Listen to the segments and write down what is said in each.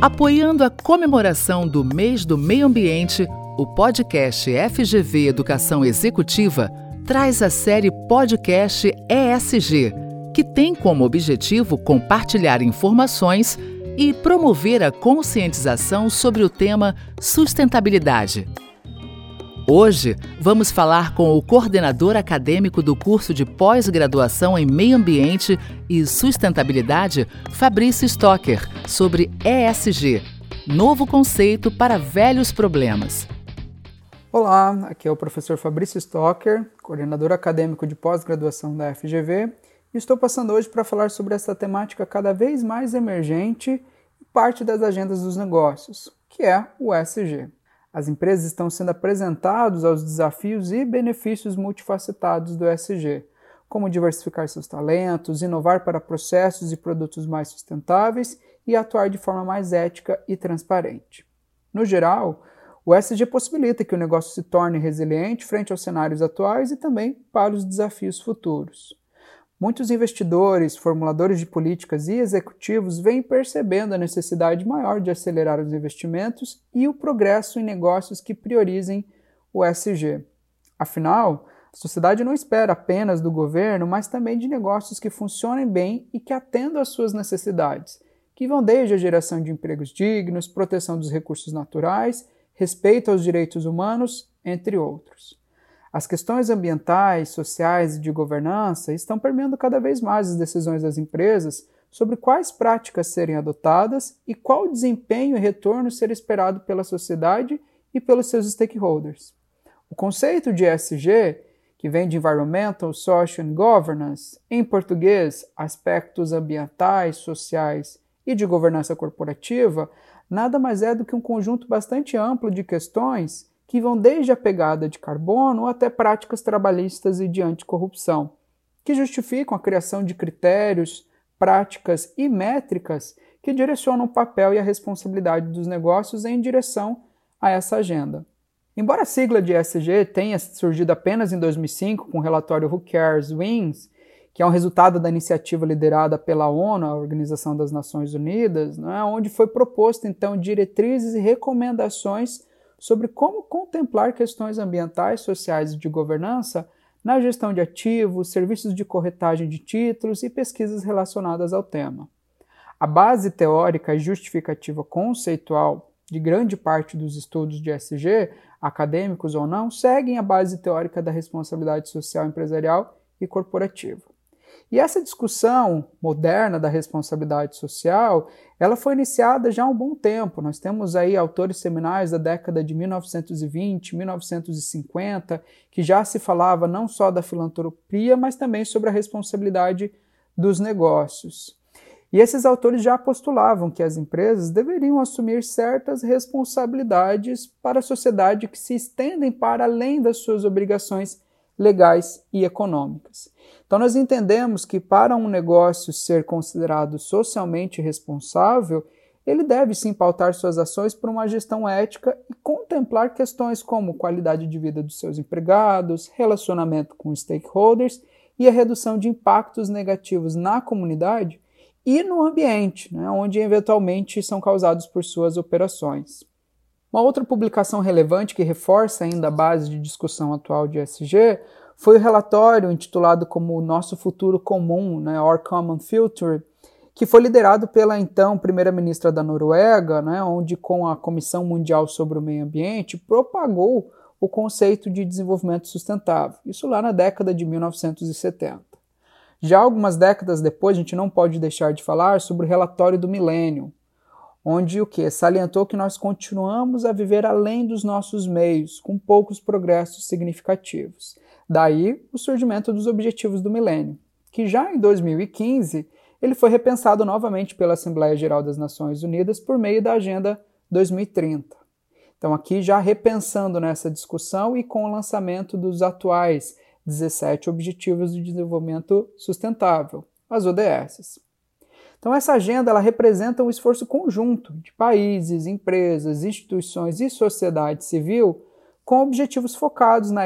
Apoiando a comemoração do Mês do Meio Ambiente, o podcast FGV Educação Executiva traz a série Podcast ESG, que tem como objetivo compartilhar informações e promover a conscientização sobre o tema sustentabilidade. Hoje, vamos falar com o coordenador acadêmico do curso de pós-graduação em Meio Ambiente e Sustentabilidade, Fabrício Stocker, sobre ESG, novo conceito para velhos problemas. Olá, aqui é o professor Fabrício Stocker, coordenador acadêmico de pós-graduação da FGV, e estou passando hoje para falar sobre essa temática cada vez mais emergente e parte das agendas dos negócios, que é o ESG. As empresas estão sendo apresentadas aos desafios e benefícios multifacetados do ESG, como diversificar seus talentos, inovar para processos e produtos mais sustentáveis e atuar de forma mais ética e transparente. No geral, o ESG possibilita que o negócio se torne resiliente frente aos cenários atuais e também para os desafios futuros. Muitos investidores, formuladores de políticas e executivos vêm percebendo a necessidade maior de acelerar os investimentos e o progresso em negócios que priorizem o SG. Afinal, a sociedade não espera apenas do governo, mas também de negócios que funcionem bem e que atendam às suas necessidades, que vão desde a geração de empregos dignos, proteção dos recursos naturais, respeito aos direitos humanos, entre outros. As questões ambientais, sociais e de governança estão permeando cada vez mais as decisões das empresas sobre quais práticas serem adotadas e qual desempenho e retorno ser esperado pela sociedade e pelos seus stakeholders. O conceito de ESG, que vem de Environmental, Social and Governance, em português, aspectos ambientais, sociais e de governança corporativa, nada mais é do que um conjunto bastante amplo de questões que vão desde a pegada de carbono até práticas trabalhistas e de anticorrupção, que justificam a criação de critérios, práticas e métricas que direcionam o papel e a responsabilidade dos negócios em direção a essa agenda. Embora a sigla de ESG tenha surgido apenas em 2005 com o relatório Who Cares Wins, que é um resultado da iniciativa liderada pela ONU, a Organização das Nações Unidas, é, onde foi proposto então diretrizes e recomendações sobre como contemplar questões ambientais, sociais e de governança na gestão de ativos, serviços de corretagem de títulos e pesquisas relacionadas ao tema. A base teórica e justificativa conceitual de grande parte dos estudos de SG, acadêmicos ou não, seguem a base teórica da responsabilidade social empresarial e corporativa. E essa discussão moderna da responsabilidade social, ela foi iniciada já há um bom tempo. Nós temos aí autores seminais da década de 1920, 1950, que já se falava não só da filantropia, mas também sobre a responsabilidade dos negócios. E esses autores já postulavam que as empresas deveriam assumir certas responsabilidades para a sociedade que se estendem para além das suas obrigações legais e econômicas. Então, nós entendemos que para um negócio ser considerado socialmente responsável, ele deve sim pautar suas ações por uma gestão ética e contemplar questões como qualidade de vida dos seus empregados, relacionamento com stakeholders e a redução de impactos negativos na comunidade e no ambiente, né, onde eventualmente são causados por suas operações. Uma outra publicação relevante que reforça ainda a base de discussão atual de SG foi o relatório intitulado como Nosso Futuro Comum, né, Our Common Future, que foi liderado pela então primeira-ministra da Noruega, né, onde com a Comissão Mundial sobre o Meio Ambiente propagou o conceito de desenvolvimento sustentável, isso lá na década de 1970. Já algumas décadas depois, a gente não pode deixar de falar sobre o relatório do milênio, onde o que salientou que nós continuamos a viver além dos nossos meios, com poucos progressos significativos. Daí o surgimento dos Objetivos do Milênio, que já em 2015 ele foi repensado novamente pela Assembleia Geral das Nações Unidas por meio da Agenda 2030. Então, aqui já repensando nessa discussão e com o lançamento dos atuais 17 Objetivos de Desenvolvimento Sustentável, as ODS. Então, essa agenda ela representa um esforço conjunto de países, empresas, instituições e sociedade civil com objetivos focados na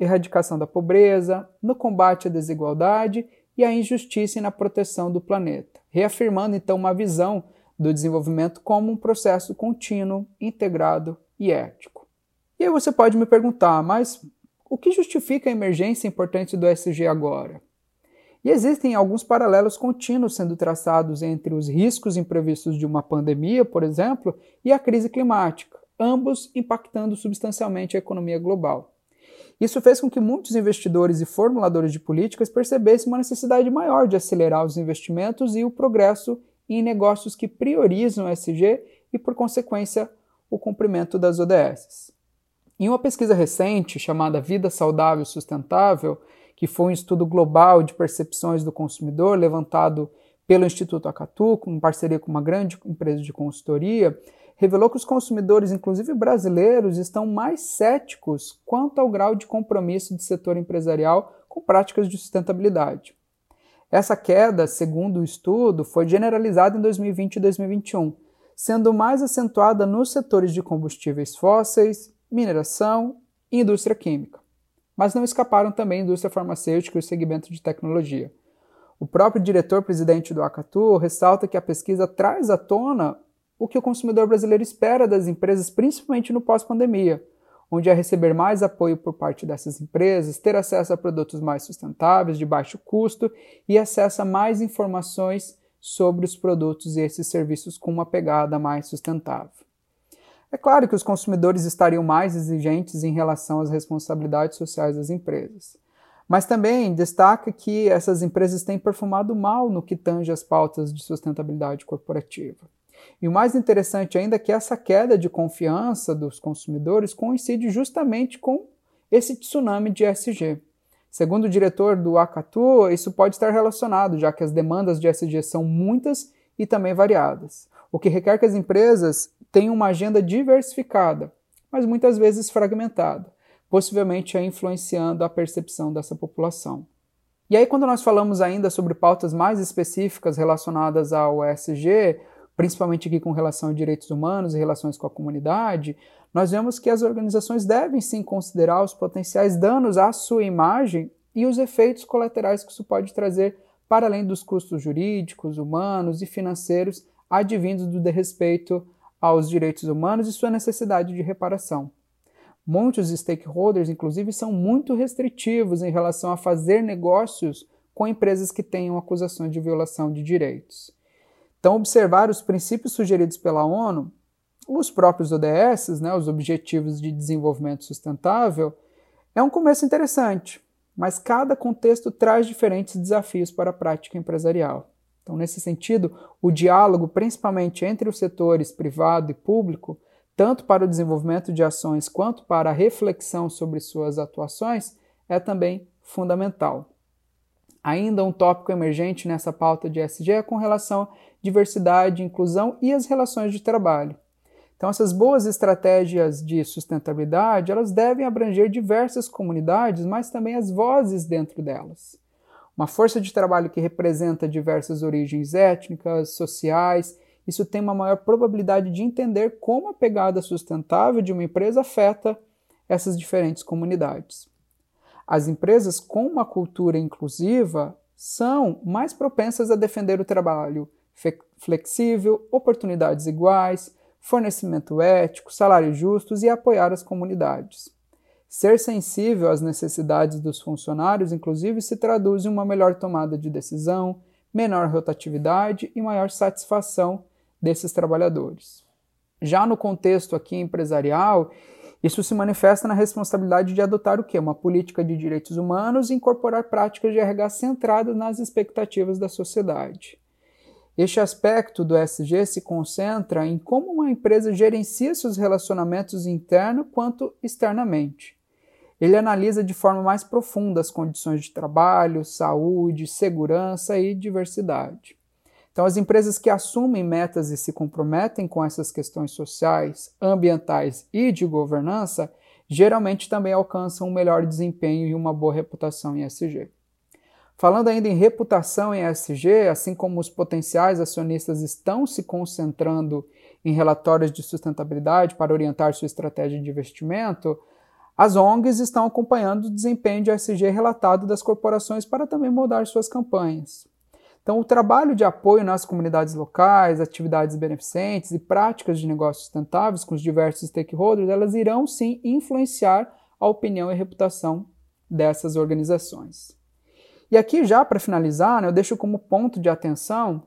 erradicação da pobreza, no combate à desigualdade e à injustiça e na proteção do planeta, reafirmando então uma visão do desenvolvimento como um processo contínuo, integrado e ético. E aí você pode me perguntar, mas o que justifica a emergência importante do SG agora? E existem alguns paralelos contínuos sendo traçados entre os riscos imprevistos de uma pandemia, por exemplo, e a crise climática, ambos impactando substancialmente a economia global. Isso fez com que muitos investidores e formuladores de políticas percebessem uma necessidade maior de acelerar os investimentos e o progresso em negócios que priorizam o SG e, por consequência, o cumprimento das ODS. Em uma pesquisa recente chamada Vida Saudável e Sustentável, que foi um estudo global de percepções do consumidor levantado pelo Instituto Acatu, em parceria com uma grande empresa de consultoria, revelou que os consumidores, inclusive brasileiros, estão mais céticos quanto ao grau de compromisso do setor empresarial com práticas de sustentabilidade. Essa queda, segundo o estudo, foi generalizada em 2020 e 2021, sendo mais acentuada nos setores de combustíveis fósseis, mineração e indústria química mas não escaparam também a indústria farmacêutica e o segmento de tecnologia. O próprio diretor-presidente do Acatu ressalta que a pesquisa traz à tona o que o consumidor brasileiro espera das empresas, principalmente no pós-pandemia, onde é receber mais apoio por parte dessas empresas, ter acesso a produtos mais sustentáveis, de baixo custo e acesso a mais informações sobre os produtos e esses serviços com uma pegada mais sustentável. É claro que os consumidores estariam mais exigentes em relação às responsabilidades sociais das empresas. Mas também destaca que essas empresas têm perfumado mal no que tange as pautas de sustentabilidade corporativa. E o mais interessante ainda é que essa queda de confiança dos consumidores coincide justamente com esse tsunami de ESG. Segundo o diretor do Acatu, isso pode estar relacionado, já que as demandas de ESG são muitas e também variadas, o que requer que as empresas tem uma agenda diversificada, mas muitas vezes fragmentada, possivelmente influenciando a percepção dessa população. E aí, quando nós falamos ainda sobre pautas mais específicas relacionadas ao ESG, principalmente aqui com relação a direitos humanos e relações com a comunidade, nós vemos que as organizações devem sim considerar os potenciais danos à sua imagem e os efeitos colaterais que isso pode trazer para além dos custos jurídicos, humanos e financeiros advindos do desrespeito aos direitos humanos e sua necessidade de reparação. Muitos stakeholders, inclusive, são muito restritivos em relação a fazer negócios com empresas que tenham acusações de violação de direitos. Então, observar os princípios sugeridos pela ONU, os próprios ODS, né, os Objetivos de Desenvolvimento Sustentável, é um começo interessante, mas cada contexto traz diferentes desafios para a prática empresarial. Então, nesse sentido, o diálogo, principalmente entre os setores privado e público, tanto para o desenvolvimento de ações quanto para a reflexão sobre suas atuações, é também fundamental. Ainda um tópico emergente nessa pauta de SG é com relação à diversidade, inclusão e as relações de trabalho. Então, essas boas estratégias de sustentabilidade, elas devem abranger diversas comunidades, mas também as vozes dentro delas uma força de trabalho que representa diversas origens étnicas, sociais, isso tem uma maior probabilidade de entender como a pegada sustentável de uma empresa afeta essas diferentes comunidades. As empresas com uma cultura inclusiva são mais propensas a defender o trabalho flexível, oportunidades iguais, fornecimento ético, salários justos e apoiar as comunidades. Ser sensível às necessidades dos funcionários, inclusive, se traduz em uma melhor tomada de decisão, menor rotatividade e maior satisfação desses trabalhadores. Já no contexto aqui empresarial, isso se manifesta na responsabilidade de adotar o quê? Uma política de direitos humanos e incorporar práticas de RH centradas nas expectativas da sociedade. Este aspecto do SG se concentra em como uma empresa gerencia seus relacionamentos internos quanto externamente. Ele analisa de forma mais profunda as condições de trabalho, saúde, segurança e diversidade. Então, as empresas que assumem metas e se comprometem com essas questões sociais, ambientais e de governança, geralmente também alcançam um melhor desempenho e uma boa reputação em ESG. Falando ainda em reputação em ESG, assim como os potenciais acionistas estão se concentrando em relatórios de sustentabilidade para orientar sua estratégia de investimento, as ONGs estão acompanhando o desempenho de ESG relatado das corporações para também moldar suas campanhas. Então, o trabalho de apoio nas comunidades locais, atividades beneficentes e práticas de negócios sustentáveis com os diversos stakeholders, elas irão sim influenciar a opinião e reputação dessas organizações. E aqui, já para finalizar, né, eu deixo como ponto de atenção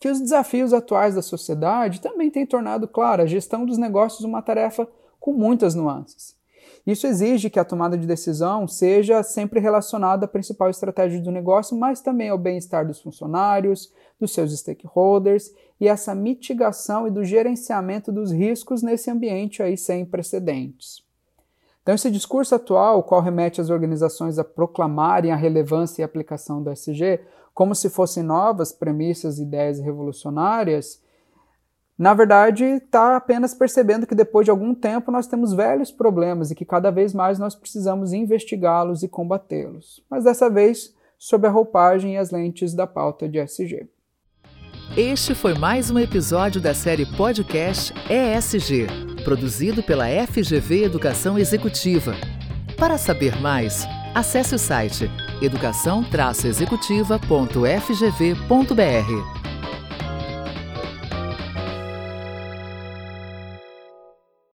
que os desafios atuais da sociedade também têm tornado, claro, a gestão dos negócios uma tarefa com muitas nuances. Isso exige que a tomada de decisão seja sempre relacionada à principal estratégia do negócio, mas também ao bem-estar dos funcionários, dos seus stakeholders e essa mitigação e do gerenciamento dos riscos nesse ambiente aí sem precedentes. Então, esse discurso atual, o qual remete as organizações a proclamarem a relevância e aplicação do SG como se fossem novas premissas, ideias revolucionárias, na verdade, está apenas percebendo que depois de algum tempo nós temos velhos problemas e que cada vez mais nós precisamos investigá-los e combatê-los. Mas dessa vez, sob a roupagem e as lentes da pauta de SG. Este foi mais um episódio da série podcast ESG, produzido pela FGV Educação Executiva. Para saber mais, acesse o site educação-executiva.fgv.br.